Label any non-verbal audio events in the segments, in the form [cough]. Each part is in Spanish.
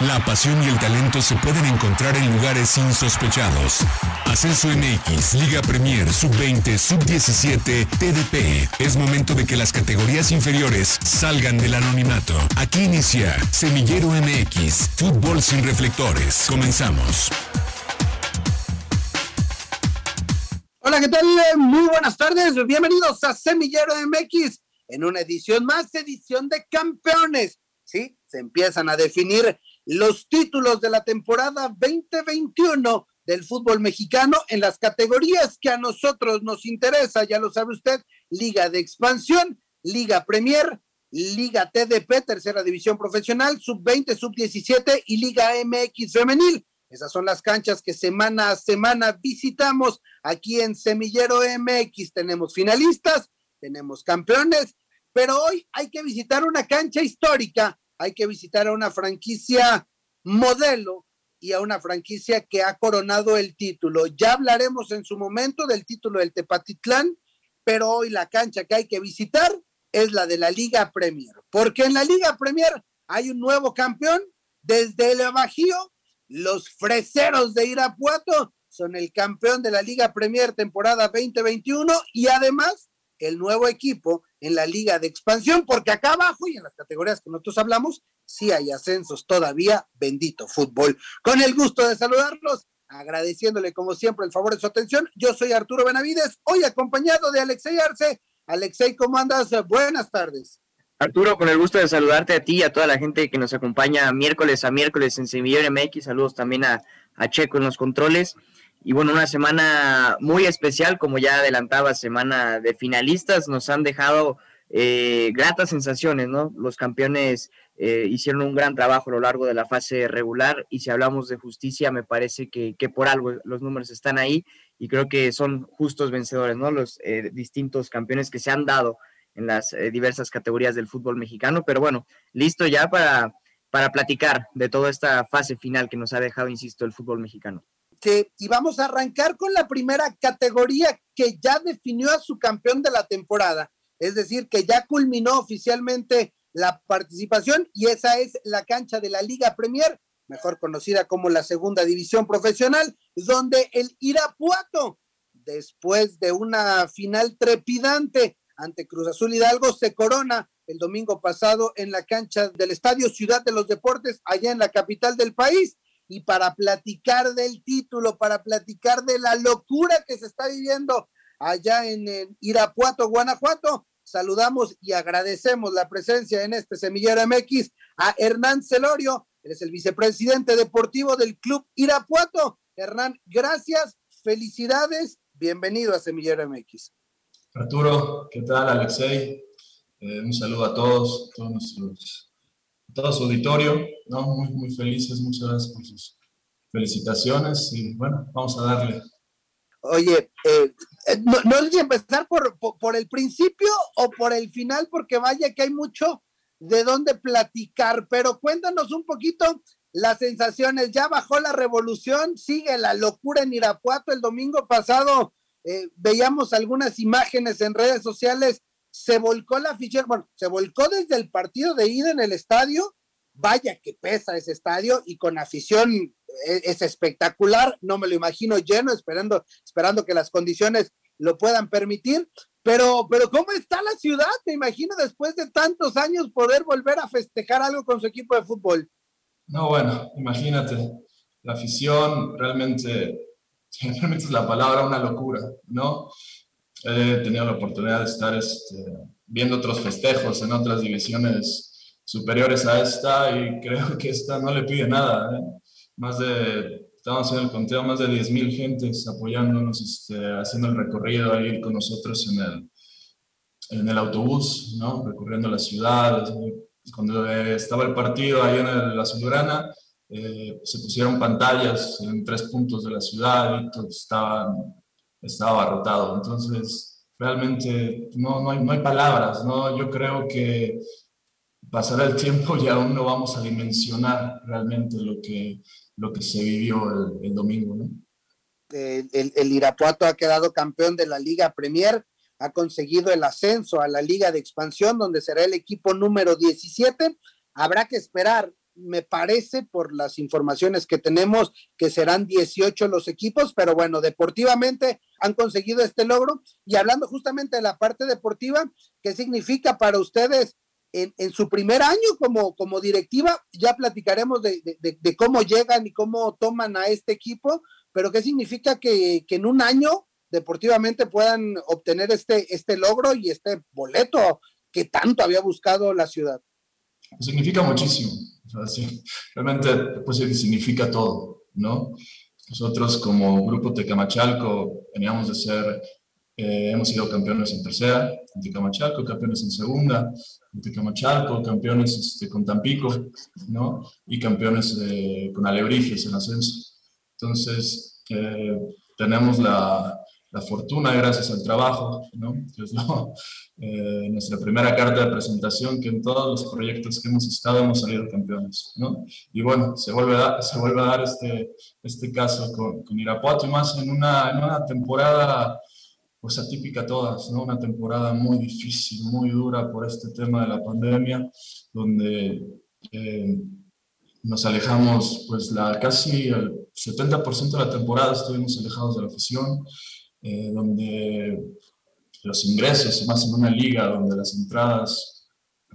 La pasión y el talento se pueden encontrar en lugares insospechados. Ascenso MX, Liga Premier, Sub-20, Sub-17, TDP. Es momento de que las categorías inferiores salgan del anonimato. Aquí inicia Semillero MX, Fútbol sin reflectores. Comenzamos. Hola, ¿qué tal? Muy buenas tardes. Bienvenidos a Semillero MX en una edición más, edición de campeones. Sí, se empiezan a definir los títulos de la temporada 2021 del fútbol mexicano en las categorías que a nosotros nos interesa, ya lo sabe usted, Liga de Expansión, Liga Premier, Liga TDP, tercera división profesional, sub-20, sub-17 y Liga MX femenil. Esas son las canchas que semana a semana visitamos aquí en Semillero MX. Tenemos finalistas, tenemos campeones, pero hoy hay que visitar una cancha histórica hay que visitar a una franquicia modelo y a una franquicia que ha coronado el título. Ya hablaremos en su momento del título del Tepatitlán, pero hoy la cancha que hay que visitar es la de la Liga Premier, porque en la Liga Premier hay un nuevo campeón desde el Bajío, los Freseros de Irapuato son el campeón de la Liga Premier temporada 2021 y además el nuevo equipo en la liga de expansión, porque acá abajo y en las categorías que nosotros hablamos, sí hay ascensos todavía, bendito fútbol. Con el gusto de saludarlos, agradeciéndole como siempre el favor de su atención, yo soy Arturo Benavides, hoy acompañado de Alexei Arce. Alexei, ¿cómo andas? Buenas tardes. Arturo, con el gusto de saludarte a ti y a toda la gente que nos acompaña miércoles a miércoles en Semillero MX. Saludos también a, a Checo en los controles. Y bueno, una semana muy especial, como ya adelantaba, semana de finalistas, nos han dejado eh, gratas sensaciones, ¿no? Los campeones eh, hicieron un gran trabajo a lo largo de la fase regular y si hablamos de justicia, me parece que, por algo los números están ahí y creo que son justos vencedores, ¿no? Los eh, distintos campeones que se han dado en las diversas categorías del fútbol mexicano, pero bueno, listo ya para, para platicar de toda esta fase final que nos ha dejado, insisto, el fútbol mexicano y vamos a arrancar con la primera categoría que ya definió a su campeón de la temporada, es decir, que ya culminó oficialmente la participación y esa es la cancha de la Liga Premier, mejor conocida como la segunda división profesional, donde el Irapuato, después de una final trepidante ante Cruz Azul Hidalgo, se corona el domingo pasado en la cancha del Estadio Ciudad de los Deportes, allá en la capital del país y para platicar del título, para platicar de la locura que se está viviendo allá en, Irapuato, Guanajuato. Saludamos y agradecemos la presencia en este Semillero MX a Hernán Celorio, él es el vicepresidente deportivo del Club Irapuato. Hernán, gracias, felicidades, bienvenido a Semillero MX. Arturo, ¿qué tal, Alexei? Eh, un saludo a todos, todos nuestros todo su auditorio, ¿no? Muy, muy felices, muchas gracias por sus felicitaciones y bueno, vamos a darle. Oye, eh, eh, no, no, sé si empezar por, por, el principio o por el final, porque vaya que hay mucho de dónde platicar, pero cuéntanos un poquito las sensaciones. Ya bajó la revolución, sigue la locura en Irapuato. El domingo pasado eh, veíamos algunas imágenes en redes sociales se volcó la ficha, bueno, se volcó desde el partido de ida en el estadio, vaya que pesa ese estadio y con afición e, es, espectacular, no me lo imagino lleno, esperando, esperando que las condiciones lo puedan permitir, pero, pero ¿cómo está la ciudad? Me imagino después de tantos años poder volver a festejar algo con su equipo de fútbol. No, bueno, imagínate, la afición realmente, [laughs] realmente es la palabra una locura, ¿no? He tenido la oportunidad de estar este, viendo otros festejos en otras divisiones superiores a esta y creo que esta no le pide nada. ¿eh? Más de, estamos en el conteo, más de 10.000 gentes apoyándonos, este, haciendo el recorrido ahí con nosotros en el, en el autobús, ¿no? recorriendo la ciudad. Cuando estaba el partido ahí en la Azulgrana, eh, se pusieron pantallas en tres puntos de la ciudad y estaban estaba abarrotado. Entonces, realmente no, no, hay, no hay palabras, ¿no? Yo creo que pasará el tiempo y aún no vamos a dimensionar realmente lo que, lo que se vivió el, domingo, ¿no? El, el, Irapuato ha quedado campeón de la Liga Premier, ha conseguido el ascenso a la Liga de Expansión, donde será el equipo número 17. Habrá que esperar me parece por las informaciones que tenemos que serán 18 los equipos, pero bueno, deportivamente han conseguido este logro. Y hablando justamente de la parte deportiva, ¿qué significa para ustedes en, su primer año como, como directiva? Ya platicaremos de, cómo llegan y cómo toman a este equipo, pero ¿qué significa que, que en un año deportivamente puedan obtener este, este logro y este boleto que tanto había buscado la ciudad? Significa muchísimo realmente pues significa todo, ¿no? Nosotros como grupo Tecamachalco veníamos de ser, eh, hemos sido campeones en tercera, en Tecamachalco, campeones en segunda, en Tecamachalco, campeones este, con Tampico, ¿no? Y campeones con Alebrijes en ascenso. Entonces, eh, tenemos la, la fortuna gracias al trabajo, ¿no? Es [laughs] eh, nuestra primera carta de presentación que en todos los proyectos que hemos estado hemos salido campeones, ¿no? Y bueno, se vuelve a se vuelve a dar este, este caso con, con Irapuato y más en una, en una temporada pues atípica todas, ¿no? Una temporada muy difícil, muy dura por este tema de la pandemia, donde eh, nos alejamos, pues la, casi el 70% de la temporada estuvimos alejados de la afición, eh, donde los ingresos, más en una liga donde las entradas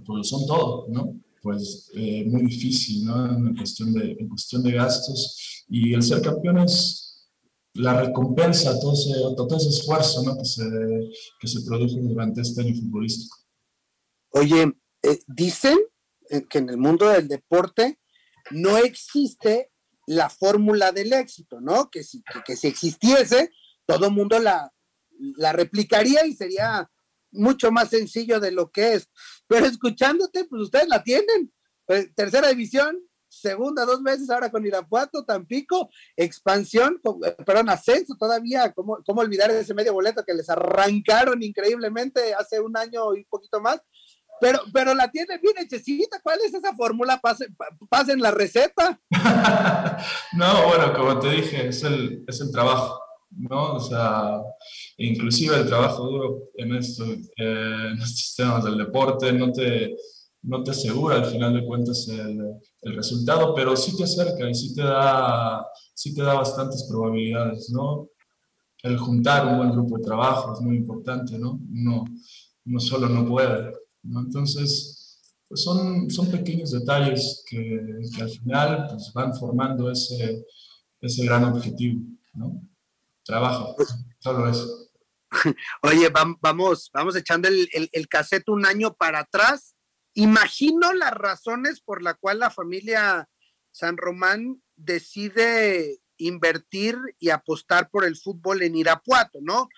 pues, son todo, ¿no? Pues eh, muy difícil, ¿no? En cuestión, de, en cuestión de gastos. Y el ser campeón es la recompensa, todo ese, todo ese esfuerzo ¿no? que, se, que se produjo durante este año futbolístico. Oye, eh, dicen que en el mundo del deporte no existe la fórmula del éxito, ¿no? Que si, que, que si existiese, todo el mundo la, la replicaría y sería mucho más sencillo de lo que es. Pero escuchándote, pues ustedes la tienen. Pues, tercera división, segunda dos meses, ahora con Irapuato, Tampico, expansión, perdón, ascenso todavía. ¿Cómo, ¿Cómo olvidar ese medio boleto que les arrancaron increíblemente hace un año y poquito más? Pero, pero la tienen bien hechecita. ¿Cuál es esa fórmula? Pasen, pasen la receta. [laughs] no, bueno, como te dije, es el, es el trabajo. ¿No? O sea, inclusive el trabajo duro en, eh, estos temas del deporte no te, no te asegura al final de cuentas el, el, resultado, pero sí te acerca y sí te da, sí te da bastantes probabilidades, ¿no? El juntar un buen grupo de trabajo es muy importante, ¿no? Uno, uno solo no puede, ¿no? Entonces, pues son, son pequeños detalles que, que al final pues, van formando ese, ese gran objetivo, ¿no? Trabajo, solo eso. [laughs] Oye, vamos, vamos echando el, el, cassette un año para atrás. Imagino las razones por la cual la familia San Román decide invertir y apostar por el fútbol en Irapuato, ¿no?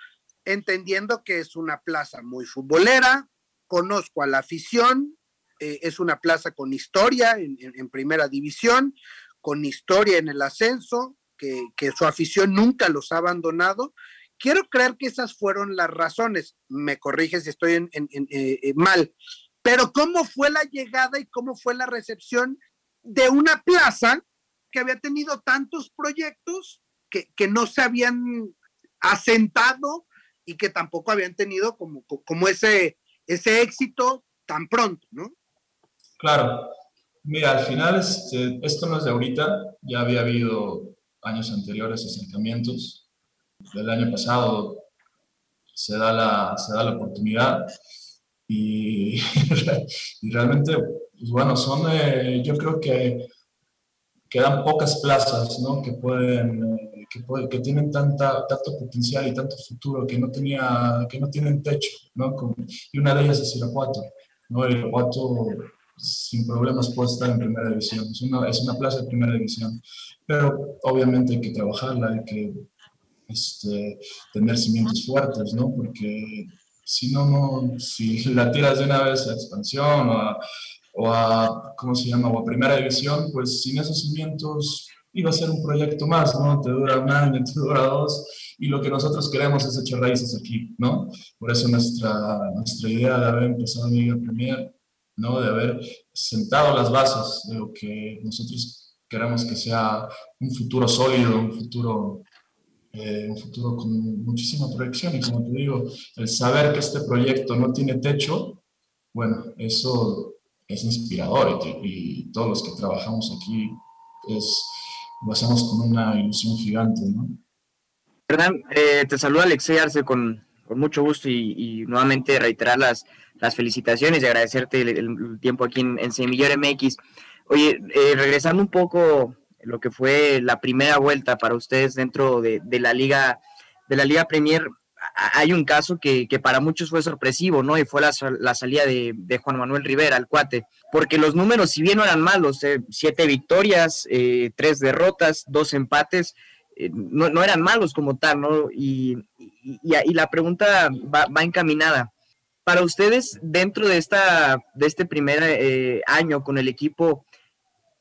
Entendiendo que es una plaza muy futbolera, conozco a la afición, eh, es una plaza con historia en, primera división, con historia en el ascenso, que, su afición nunca los ha abandonado. Quiero creer que esas fueron las razones. Me corriges si estoy eh, eh, mal. Pero ¿cómo fue la llegada y cómo fue la recepción de una plaza que había tenido tantos proyectos que, que no se habían asentado y que tampoco habían tenido como, como ese, ese éxito tan pronto, ¿no? Claro. Mira, al final este, esto no es de ahorita, ya había habido años anteriores acercamientos. Del año pasado se da la, se da la oportunidad y, [laughs] y realmente, pues bueno, son, eh, yo creo que quedan pocas plazas ¿no? que, pueden, eh, que, que, tienen tanta, tanto potencial y tanto futuro que no, tenía, que no tienen techo. ¿no? y una de ellas es Irapuato. ¿no? Irapuato sin problemas puede estar en primera división. Es una, es una plaza de primera división pero obviamente hay que trabajarla, hay que este, tener cimientos fuertes, ¿no? Porque si no, no, si la tiras de una vez a expansión o a, o a, ¿cómo se llama? O a primera división, pues sin esos cimientos iba a ser un proyecto más, ¿no? Te dura un año, te dura dos, y lo que nosotros queremos es echar raíces aquí, ¿no? Por eso nuestra, nuestra idea de haber empezado Liga Premier, ¿no? De haber sentado las bases de lo que nosotros queremos que sea un futuro sólido, un futuro, eh, un futuro con muchísima proyección. Y como te digo, el saber que este proyecto no tiene techo, bueno, eso es inspirador y, todos los que trabajamos aquí es, lo hacemos con una ilusión gigante, ¿no? Eh, te saluda Alexei Arce con, con mucho gusto y, nuevamente reiterar las, las felicitaciones y agradecerte el, tiempo aquí en, en Semillor MX. Oye, eh, regresando un poco lo que fue la primera vuelta para ustedes dentro de, la liga de la liga Premier, hay un caso que, para muchos fue sorpresivo, ¿no? Y fue la, la salida de, Juan Manuel Rivera, el cuate, porque los números, si bien no eran malos, eh, siete victorias, eh, tres derrotas, dos empates, eh, no, no, eran malos como tal, ¿no? Y, y, y la pregunta va, va, encaminada. Para ustedes, dentro de, esta, de este primer año con el equipo,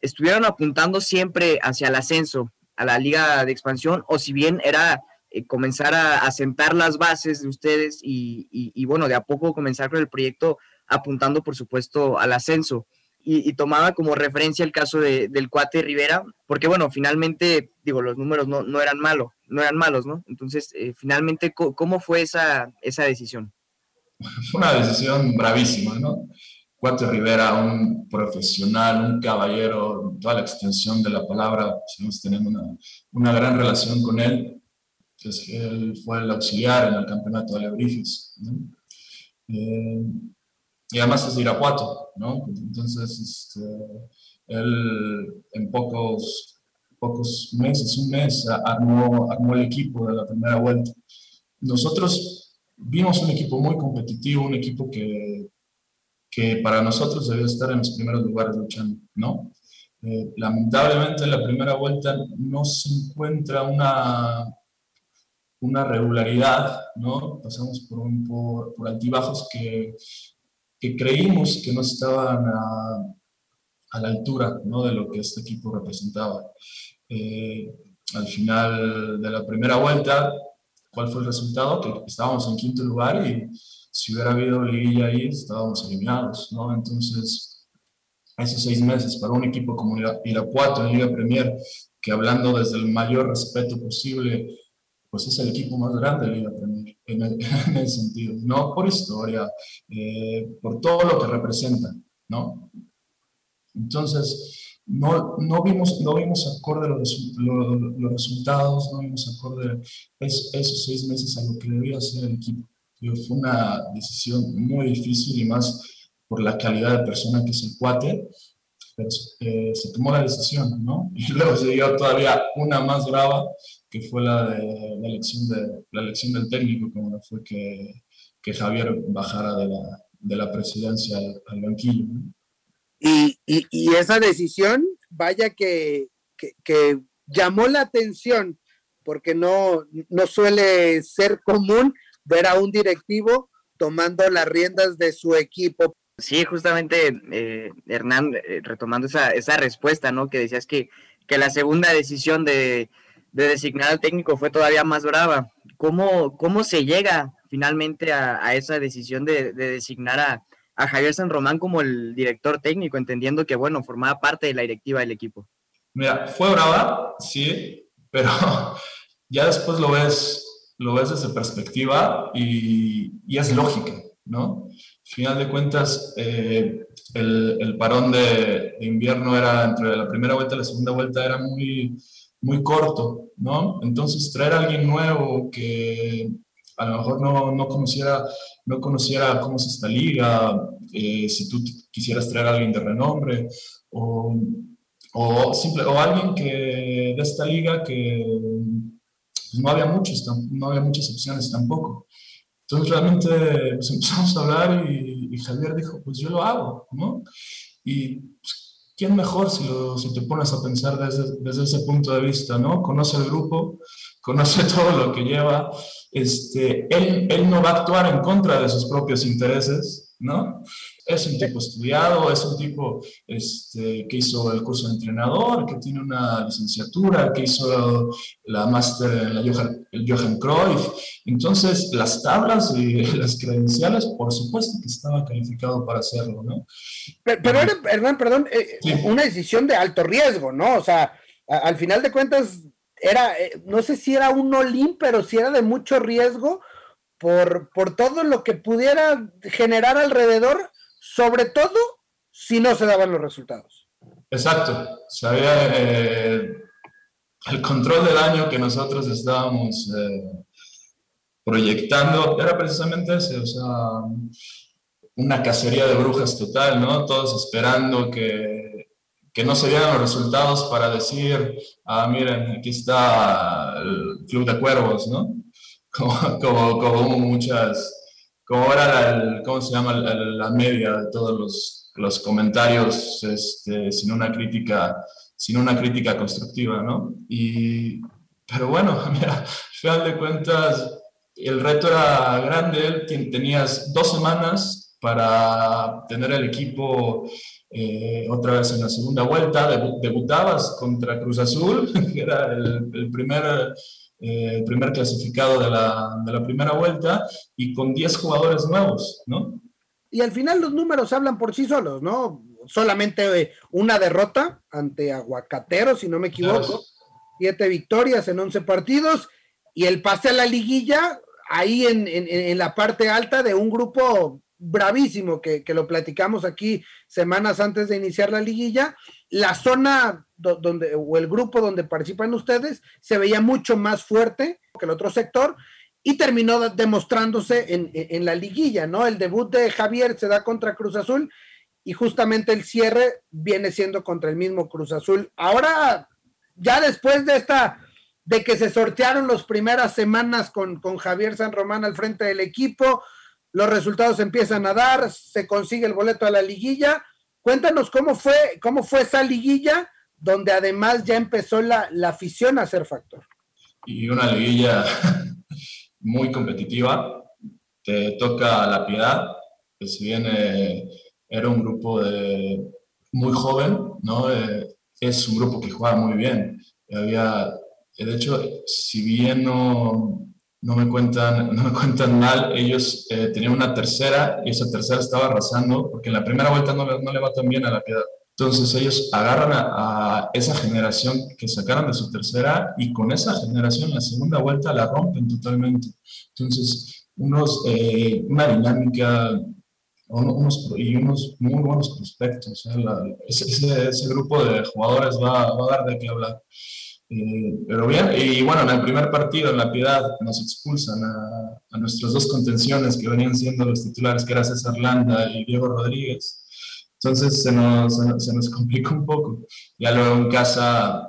¿estuvieron apuntando siempre hacia el ascenso, a la liga de expansión, o si bien era eh, comenzar a, sentar las bases de ustedes y, bueno, de a poco comenzar con el proyecto apuntando, por supuesto, al ascenso. Y, tomaba como referencia el caso de, del cuate Rivera, porque bueno, finalmente, digo, los números no, no eran malos, no eran malos, ¿no? Entonces, eh, finalmente, ¿cómo fue esa, esa decisión? Fue una decisión bravísima, ¿no? Cuate Rivera, un profesional, un caballero, toda la extensión de la palabra, seguimos teniendo una, una gran relación con él, él fue el auxiliar en el campeonato de Alebrijes, eh, y además es de Irapuato, ¿no? Entonces, este, él en pocos, pocos meses, un mes, armó, armó el equipo de la primera vuelta. Nosotros vimos un equipo muy competitivo, un equipo que, que para nosotros debía estar en los primeros lugares luchando, ¿no? Eh, lamentablemente en la primera vuelta no se encuentra una una regularidad, ¿no? Pasamos por, un, por, por altibajos que, que, creímos que no estaban a, a, la altura, ¿no? De lo que este equipo representaba. Eh, al final de la primera vuelta, ¿cuál fue el resultado? Que estábamos en quinto lugar y si hubiera habido liguilla ahí, estábamos eliminados, ¿no? Entonces, esos seis meses para un equipo como Irapuato en Liga Premier, que hablando desde el mayor respeto posible, pues es el equipo más grande de Liga Premier, en el, [laughs] en el sentido, no por historia, eh, por todo lo que representa, ¿no? Entonces, no, no, vimos, no vimos acorde los, los, los resultados, no vimos acorde es, esos seis meses a lo que debía hacer el equipo. Fue una decisión muy difícil y más por la calidad de persona que es el cuate, pero eh, se tomó la decisión, ¿no? [laughs] Y luego se dio todavía una más brava, que fue la, de, la, elección, de, la elección del técnico, como fue que, que Javier bajara de la, de la presidencia al, banquillo. Y, y, y, esa decisión, vaya que, que, que, llamó la atención, porque no, no suele ser común ver a un directivo tomando las riendas de su equipo. Sí, justamente, eh, Hernán, eh, retomando esa, esa respuesta, ¿no? Que decías que, que la segunda decisión de, de designar al técnico fue todavía más brava. ¿Cómo, cómo se llega finalmente a, esa decisión de, designar a, Javier San Román como el director técnico, entendiendo que, bueno, formaba parte de la directiva del equipo? Mira, fue brava, sí, pero [laughs] ya después lo ves, lo ves desde perspectiva y, es lógica, ¿no? Al final de cuentas, eh, el, parón de, invierno era entre la primera vuelta y la segunda vuelta era muy muy corto, ¿no? Entonces traer a alguien nuevo que a lo mejor no, no conociera, no conociera cómo es esta liga, eh, si tú quisieras traer a alguien de renombre, o, o, simple, o alguien que de esta liga que no había muchos, no había muchas opciones tampoco. Entonces realmente pues, empezamos a hablar y, Javier dijo, pues yo lo hago, ¿no? Y pues, ¿quién mejor si, si te pones a pensar desde, desde, ese punto de vista, ¿no? Conoce el grupo, conoce [laughs] todo lo que lleva, este, él, él no va a actuar en contra de sus propios intereses, ¿no? es un tipo estudiado, es un tipo este, que hizo el curso de entrenador, que tiene una licenciatura, que hizo la máster en la Johan, el Cruyff. Entonces, las tablas y [laughs] las credenciales, por supuesto que estaba calificado para hacerlo, ¿no? Pero, pero era, perdón, perdón, eh, sí. una decisión de alto riesgo, ¿no? O sea, a, al final de cuentas, era, eh, no sé si era un olín, pero sí era de mucho riesgo por, por todo lo que pudiera generar alrededor sobre todo si no se daban los resultados. Exacto, sabía eh, el control de daño que nosotros estábamos eh, proyectando era precisamente ese, o sea, una cacería de brujas total, ¿no? Todos esperando que, que no se dieran los resultados para decir, ah, miren, aquí está el Club de Cuervos, ¿no? Como, [laughs] como, como muchas, como era el, ¿cómo se llama? La, media de todos los, los comentarios este, sin una crítica sin una crítica constructiva, ¿no? Y, pero bueno, [laughs] mira, al final de cuentas, el reto era grande, tenías dos semanas para tener el equipo eh, otra vez en la segunda vuelta, debutabas contra Cruz Azul, [laughs] que era el, primer, eh, primer clasificado de la, de la, primera vuelta, y con 10 jugadores nuevos, ¿no? Y al final los números hablan por sí solos, ¿no? Solamente eh, una derrota ante Aguacatero, si no me equivoco, siete victorias en 11 partidos, y el pase a la liguilla ahí en, en, la parte alta de un grupo bravísimo que, que, lo platicamos aquí semanas antes de iniciar la liguilla. La zona donde, o el grupo donde participan ustedes se veía mucho más fuerte que el otro sector y terminó demostrándose en, en, la liguilla, ¿no? El debut de Javier se da contra Cruz Azul y justamente el cierre viene siendo contra el mismo Cruz Azul. Ahora, ya después de esta de que se sortearon las primeras semanas con, con Javier San Román al frente del equipo, los resultados empiezan a dar, se consigue el boleto a la liguilla. Cuéntanos cómo fue, cómo fue esa liguilla, donde además ya empezó la, la afición a ser factor. Y una liguilla [laughs] muy competitiva. Te toca la piedad, que si bien eh, era un grupo de, muy joven, ¿no? Eh, es un grupo que juega muy bien. Había de hecho, si bien no, no, me, cuentan, no me cuentan mal, ellos eh, tenían una tercera y esa tercera estaba arrasando porque en la primera vuelta no, no le va tan bien a la piedad. Entonces ellos agarran a, esa generación que sacaron de su tercera y con esa generación la segunda vuelta la rompen totalmente. Entonces, unos, eh, una dinámica unos, y unos muy buenos prospectos. ese, ese, grupo de jugadores va, va a dar de qué hablar. Eh, pero bien, y bueno, en el primer partido, en La Piedad, nos expulsan a, a, nuestros dos contenciones que venían siendo los titulares, que era César Landa y Diego Rodríguez. Entonces se nos, se nos, complicó un poco. Ya luego en casa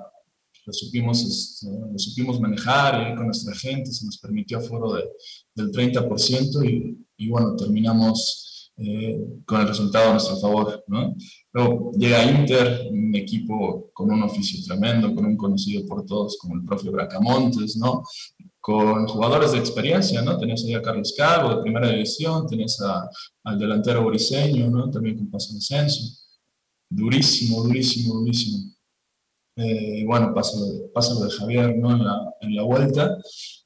lo supimos, este, lo supimos manejar y con nuestra gente se nos permitió aforo de, del 30% y, y bueno, terminamos eh, con el resultado a nuestro favor. ¿no? Luego llega Inter, un equipo con un oficio tremendo, con un conocido por todos como el propio Bracamontes, ¿no? con jugadores de experiencia, ¿no? Tenías ahí a Carlos Calvo de primera división, tenías al delantero briseño, ¿no? También con paso de ascenso. Durísimo, durísimo, durísimo. Eh, bueno, pasa lo, de, de Javier, ¿no? En la, en la vuelta.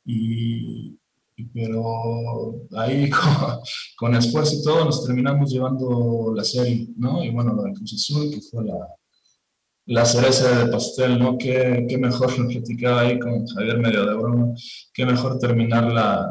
Y, pero ahí [laughs] con, esfuerzo y todo nos terminamos llevando la serie, ¿no? Y bueno, del Cruz Azul, que fue la, la cereza de pastel, ¿no? Qué, qué mejor lo platicaba ahí con Javier medio de broma, qué mejor terminar la,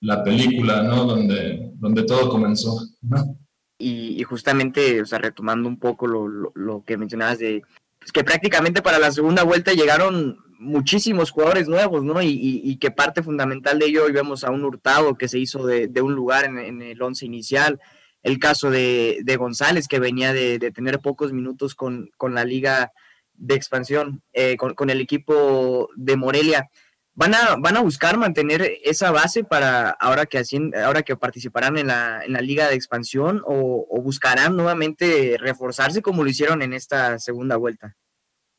la película, ¿no? Donde, donde todo comenzó, ¿no? Y, justamente, o sea, retomando un poco lo, lo, lo que mencionabas de pues que prácticamente para la segunda vuelta llegaron muchísimos jugadores nuevos, ¿no? Y, que parte fundamental de ello, hoy vemos a un Hurtado que se hizo de, un lugar en, el once inicial, el caso de, González que venía de, tener pocos minutos con, la liga de expansión, eh, con, el equipo de Morelia. ¿Van a, van a buscar mantener esa base para ahora que, ahora que participarán en la, en la liga de expansión o, o buscarán nuevamente reforzarse como lo hicieron en esta segunda vuelta?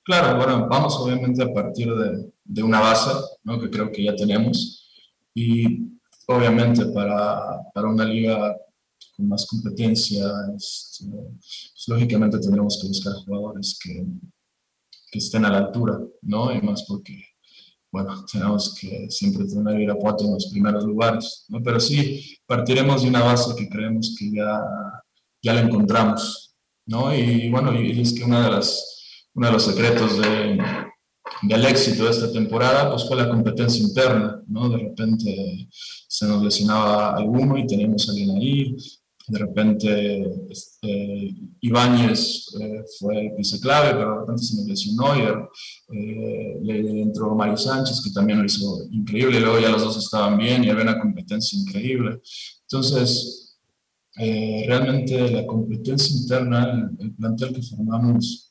Claro, bueno, vamos obviamente a partir de, una base, ¿no? que creo que ya tenemos, y obviamente para, para una liga con más competencia, este, pues, lógicamente tendremos que buscar jugadores que, estén a la altura, ¿no? Y más porque, bueno, tenemos que siempre tener Irapuato en los primeros lugares, ¿no? Pero sí, partiremos de una base que creemos que ya, ya la encontramos, ¿no? Y bueno, y es que una de las uno de los secretos de, del éxito de esta temporada pues fue la competencia interna, ¿no? De repente se nos lesionaba alguno y teníamos a alguien ahí, de repente este, Ibáñez eh, fue el pieza clave, pero de repente se me lesionó y eh, le entró Mario Sánchez, que también lo hizo increíble, luego ya los dos estaban bien y había una competencia increíble. Entonces, eh, realmente la competencia interna, el plantel que formamos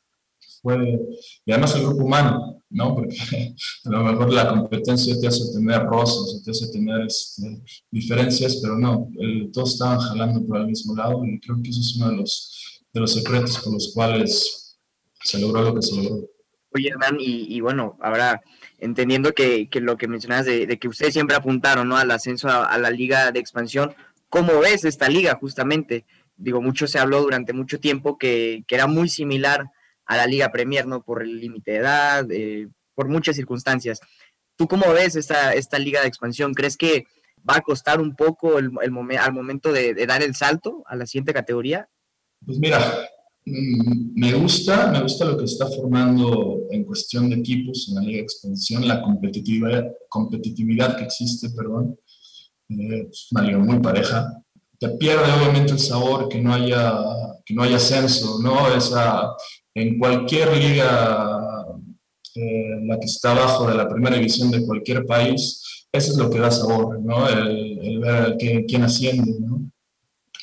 fue, y además el grupo humano, ¿no? Porque [laughs] a lo mejor la competencia te hace tener rosas, te hace tener este, diferencias, pero no, todos estaban jalando por el mismo lado y creo que eso es uno de los, de los secretos por los cuales se logró lo que se logró. Oye, Hernán, y, y bueno, ahora entendiendo que, que lo que mencionabas de, de, que ustedes siempre apuntaron ¿no? al ascenso a, la liga de expansión, ¿cómo ves esta liga justamente? Digo, mucho se habló durante mucho tiempo que, que era muy similar a la Liga Premier, ¿no? Por el límite de edad, eh, por muchas circunstancias. ¿Tú cómo ves esta, esta liga de expansión? ¿Crees que va a costar un poco el, el al momento de, dar el salto a la siguiente categoría? Pues mira, mm, me gusta, me gusta lo que está formando en cuestión de equipos en la liga de expansión, la competitividad, competitividad que existe, perdón. Eh, es una liga muy pareja. Te pierde obviamente el sabor que no haya, que no haya ascenso, ¿no? Esa, en cualquier liga, eh, la que está abajo de la primera división de cualquier país, eso es lo que da sabor, ¿no? El, ver quién asciende, ¿no?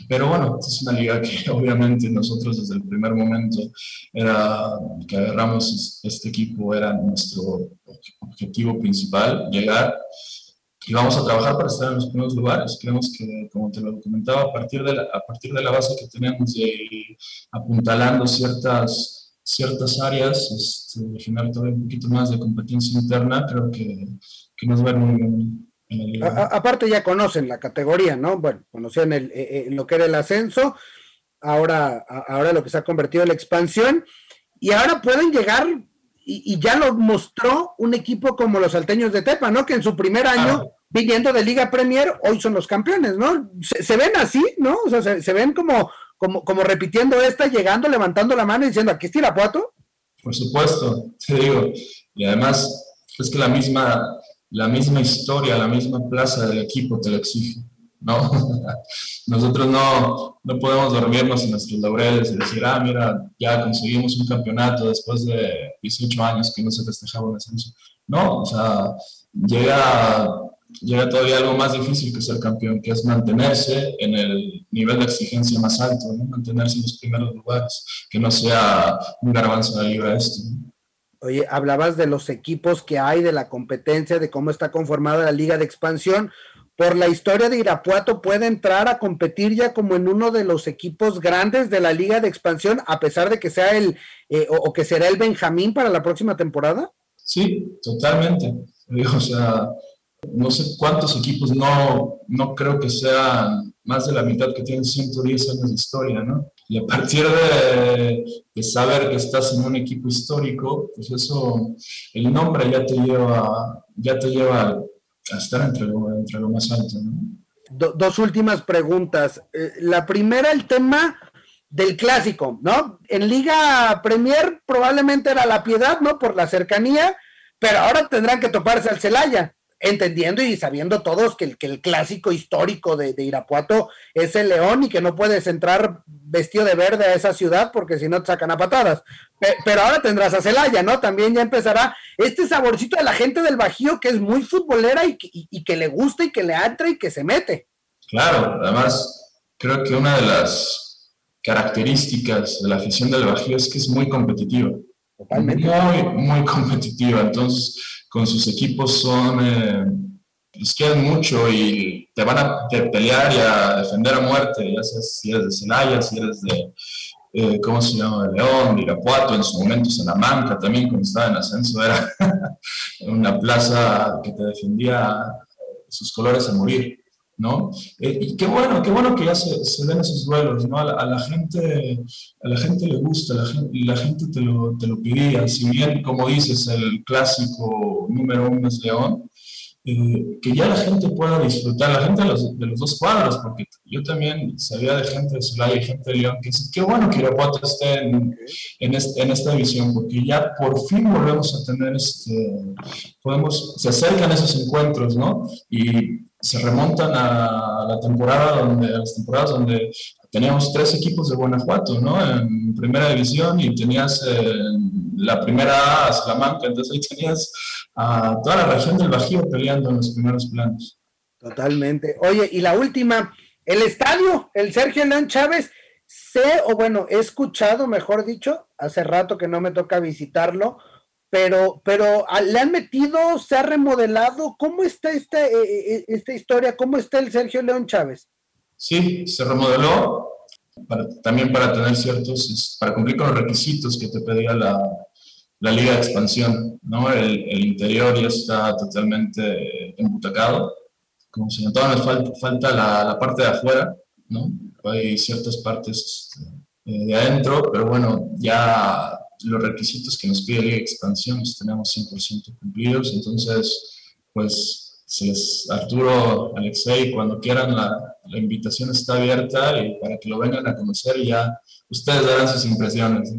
Pero bueno, es una liga que [laughs] obviamente nosotros desde el primer momento era, que agarramos este equipo era nuestro objetivo principal, llegar y vamos a trabajar para estar en los primeros lugares. Creemos que, como te lo comentaba, a partir de la, a partir de la base que tenemos de apuntalando ciertas, ciertas áreas, este, generar todavía un poquito más de competencia interna, creo que, que nos va muy bien. En la aparte ya conocen la categoría, ¿no? Bueno, conocían el, eh, eh, lo que era el ascenso, ahora, ahora lo que se ha convertido en la expansión, y ahora pueden llegar y, ya lo mostró un equipo como los salteños de Tepa, ¿no? Que en su primer año viniendo de Liga Premier, hoy son los campeones, ¿no? Se, ven así, ¿no? O sea, se, ven como, como, como repitiendo esta, llegando, levantando la mano y diciendo, aquí está Irapuato. Por supuesto, te digo. Y además, es que la misma, la misma historia, la misma plaza del equipo te lo exige, ¿no? [laughs] Nosotros no, no podemos dormirnos en nuestros laureles y decir, ah, mira, ya conseguimos un campeonato después de 18 años que no se festejaba un ascenso. No, o sea, llega llega todavía algo más difícil que ser campeón, que es mantenerse en el nivel de exigencia más alto, mantenerse en los primeros lugares, que no sea un garbanzo de libra esto. Oye, hablabas de los equipos que hay, de la competencia, de cómo está conformada la liga de expansión. Por la historia de Irapuato, ¿puede entrar a competir ya como en uno de los equipos grandes de la liga de expansión, a pesar de que sea el, eh, o, que será el Benjamín para la próxima temporada? Sí, totalmente. O sea, no sé cuántos equipos, no, no creo que sean más de la mitad que tienen 110 años de historia, ¿no? Y a partir de, de, saber que estás en un equipo histórico, pues eso, el nombre ya te lleva, ya te lleva a estar entre lo, entre lo más alto, ¿no? dos últimas preguntas. Eh, la primera, el tema del clásico, ¿no? En Liga Premier probablemente era la piedad, ¿no? Por la cercanía, pero ahora tendrán que toparse al Celaya entendiendo y sabiendo todos que el, que el clásico histórico de, Irapuato es el león y que no puedes entrar vestido de verde a esa ciudad porque si no te sacan a patadas. Pero ahora tendrás a Celaya, ¿no? También ya empezará este saborcito de la gente del Bajío que es muy futbolera y que, y, que le gusta y que le entra y que se mete. Claro, además creo que una de las características de la afición del Bajío es que es muy competitiva. Totalmente. Muy, muy competitiva. Entonces, con sus equipos son, eh, los quieren mucho y te van a pelear y a defender a muerte, ya sea si eres de Celaya, si eres de, eh, ¿cómo se llama?, de León, Irapuato, en su momento Salamanca también, cuando estaba en ascenso, era [laughs] una plaza que te defendía sus colores a morir. ¿No? Eh, y qué bueno, qué bueno que ya se, se ven esos duelos, ¿no? A la, gente, a la gente le gusta, la gente, la gente te, lo, te lo pedía, si bien, como dices, el clásico número uno es León, eh, que ya la gente pueda disfrutar, la gente de los, de los, dos cuadros, porque yo también sabía de gente de Zulay y gente de León que dice, qué bueno que Irapuato esté en, en, este, en, esta división, porque ya por fin volvemos a tener, este, podemos, se acercan esos encuentros, ¿no? Y se remontan a la temporada donde, a las temporadas donde teníamos tres equipos de Guanajuato, ¿no? En primera división y tenías la primera A, Salamanca, entonces ahí tenías a toda la región del Bajío peleando en los primeros planos. Totalmente. Oye, y la última, el estadio, el Sergio León Chávez, sé, o bueno, he escuchado, mejor dicho, hace rato que no me toca visitarlo, pero, pero ah, le han metido, se ha remodelado. ¿Cómo está esta, eh, eh, eh, esta historia? ¿Cómo está el Sergio León Chávez? Sí, se remodeló también para tener ciertos, para cumplir con los requisitos que te pedía la, la Liga de Expansión, ¿no? El, el, interior ya está totalmente embutacado, como si no todavía falta, falta la, la, parte de afuera, ¿no? Hay ciertas partes este, de adentro, pero bueno, ya los requisitos que nos pide la Expansión los tenemos 100% cumplidos, entonces, pues, Arturo, Alexei, cuando quieran, la, la, invitación está abierta y para que lo vengan a conocer ya ustedes darán sus impresiones.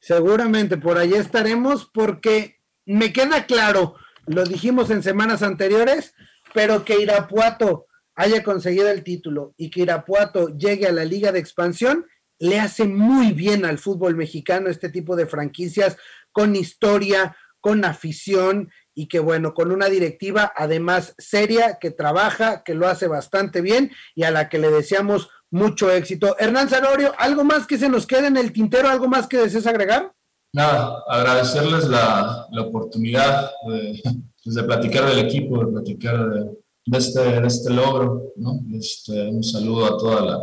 Seguramente por allí estaremos porque me queda claro, lo dijimos en semanas anteriores, pero que Irapuato haya conseguido el título y que Irapuato llegue a la Liga de Expansión le hace muy bien al fútbol mexicano este tipo de franquicias con historia, con afición y que bueno, con una directiva además seria, que trabaja, que lo hace bastante bien y a la que le deseamos mucho éxito. Hernán Zanorio, ¿algo más que se nos quede en el tintero? ¿Algo más que desees agregar? Nada, agradecerles la, la oportunidad de, pues, de, platicar del equipo, de platicar de, de este, este logro, ¿no? Este, un saludo a toda la,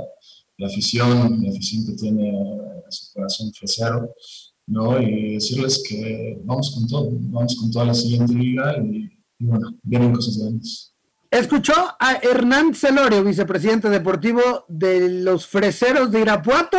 la afición, la afición que tiene su corazón fresero, ¿no? Y decirles que vamos con todo, vamos con toda la siguiente liga y, bueno, vienen cosas grandes. Escuchó a Hernán Celorio, vicepresidente deportivo de los Freseros de Irapuato,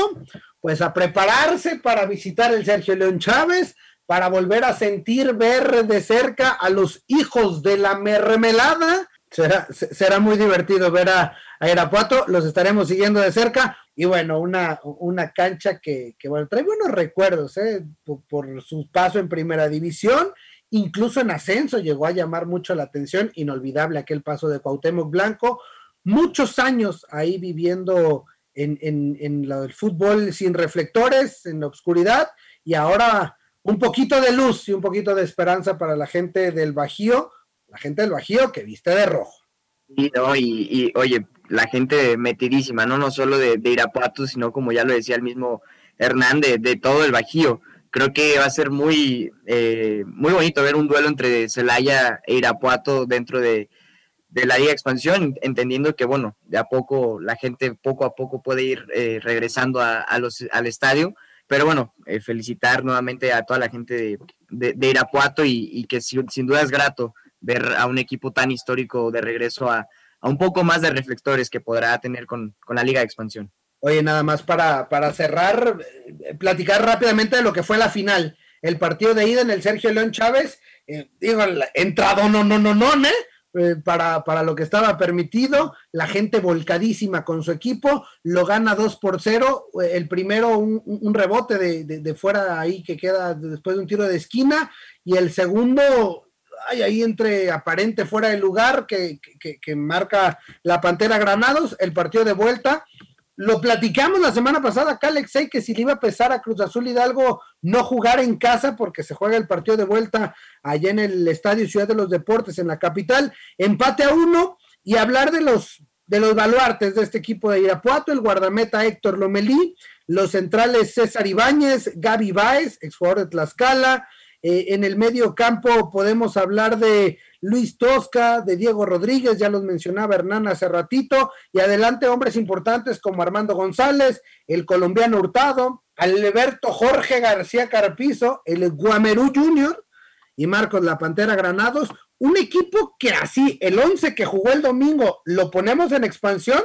pues a prepararse para visitar el Sergio León Chávez, para volver a sentir, ver de cerca a los hijos de la mermelada. Será, será muy divertido ver a, a los estaremos siguiendo de cerca. Y bueno, una, una cancha que, que, bueno, trae buenos recuerdos ¿eh? por, por, su paso en primera división, incluso en ascenso llegó a llamar mucho la atención, inolvidable aquel paso de Cuauhtémoc Blanco, muchos años ahí viviendo en, en, en el fútbol sin reflectores, en la oscuridad, y ahora un poquito de luz y un poquito de esperanza para la gente del Bajío, la gente del Bajío que viste de rojo. Y, no, y, y oye, la gente metidísima, ¿no? No solo de, de, Irapuato, sino como ya lo decía el mismo Hernán, de, todo el Bajío. Creo que va a ser muy, eh, muy bonito ver un duelo entre Celaya e Irapuato dentro de, de la Liga Expansión, entendiendo que, bueno, de a poco la gente poco a poco puede ir eh, regresando a, a, los, al estadio. Pero bueno, eh, felicitar nuevamente a toda la gente de, de Irapuato y, y que sin, sin duda es grato ver a un equipo tan histórico de regreso a, a un poco más de reflectores que podrá tener con, con la Liga de Expansión. Oye, nada más para, para, cerrar, eh, platicar rápidamente de lo que fue la final. El partido de ida en el Sergio León Chávez, eh, digo, entrado no, no, no, no, ¿eh? Eh, para, para, lo que estaba permitido, la gente volcadísima con su equipo, lo gana 2 por 0, el primero un, un rebote de, de, de, fuera ahí que queda después de un tiro de esquina, y el segundo hay ahí entre aparente fuera de lugar que, que, marca la Pantera Granados, el partido de vuelta. Lo platicamos la semana pasada acá, Alexei, que si le iba a pesar a Cruz Azul Hidalgo no jugar en casa porque se juega el partido de vuelta allá en el Estadio Ciudad de los Deportes en la capital, empate a uno y hablar de los de los baluartes de este equipo de Irapuato, el guardameta Héctor Lomelí, los centrales César Ibáñez, Gaby Báez, exjugador de Tlaxcala, eh, en el medio campo podemos hablar de Luis Tosca, de Diego Rodríguez, ya los mencionaba Hernán hace ratito, y adelante hombres importantes como Armando González, el colombiano Hurtado, Alberto Jorge García Carpizo, el Guamerú Junior y Marcos La Pantera Granados, un equipo que así, el 11 que jugó el domingo, lo ponemos en expansión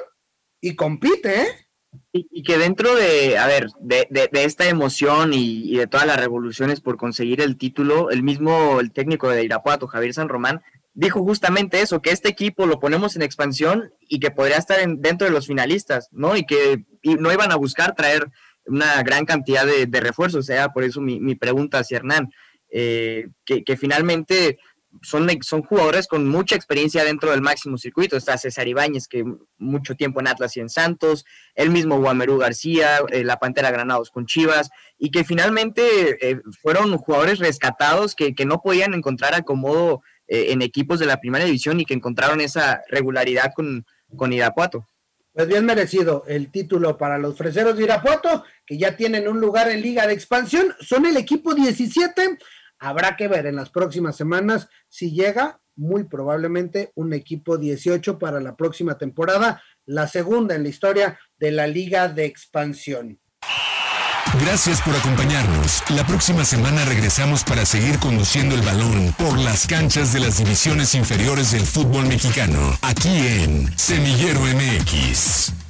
y compite, ¿eh? Y, que dentro de, a ver, de, de, esta emoción y, de todas las revoluciones por conseguir el título, el mismo, el técnico de Irapuato, Javier San Román, dijo justamente eso, que este equipo lo ponemos en expansión y que podría estar en, dentro de los finalistas, ¿no? Y que y no iban a buscar traer una gran cantidad de, de refuerzos, o sea, por eso mi, mi pregunta hacia Hernán, eh, que, que finalmente son, son jugadores con mucha experiencia dentro del máximo circuito. Está César Ibáñez, que mucho tiempo en Atlas y en Santos, el mismo Guamerú García, eh, la Pantera Granados con Chivas, y que finalmente eh, fueron jugadores rescatados que, que, no podían encontrar acomodo eh, en equipos de la primera división y que encontraron esa regularidad con, con Irapuato. Pues bien merecido el título para los freseros de Irapuato, que ya tienen un lugar en Liga de Expansión. Son el equipo 17 Habrá que ver en las próximas semanas si llega muy probablemente un equipo 18 para la próxima temporada, la segunda en la historia de la Liga de Expansión. Gracias por acompañarnos. La próxima semana regresamos para seguir conduciendo el balón por las canchas de las divisiones inferiores del fútbol mexicano, aquí en Semillero MX.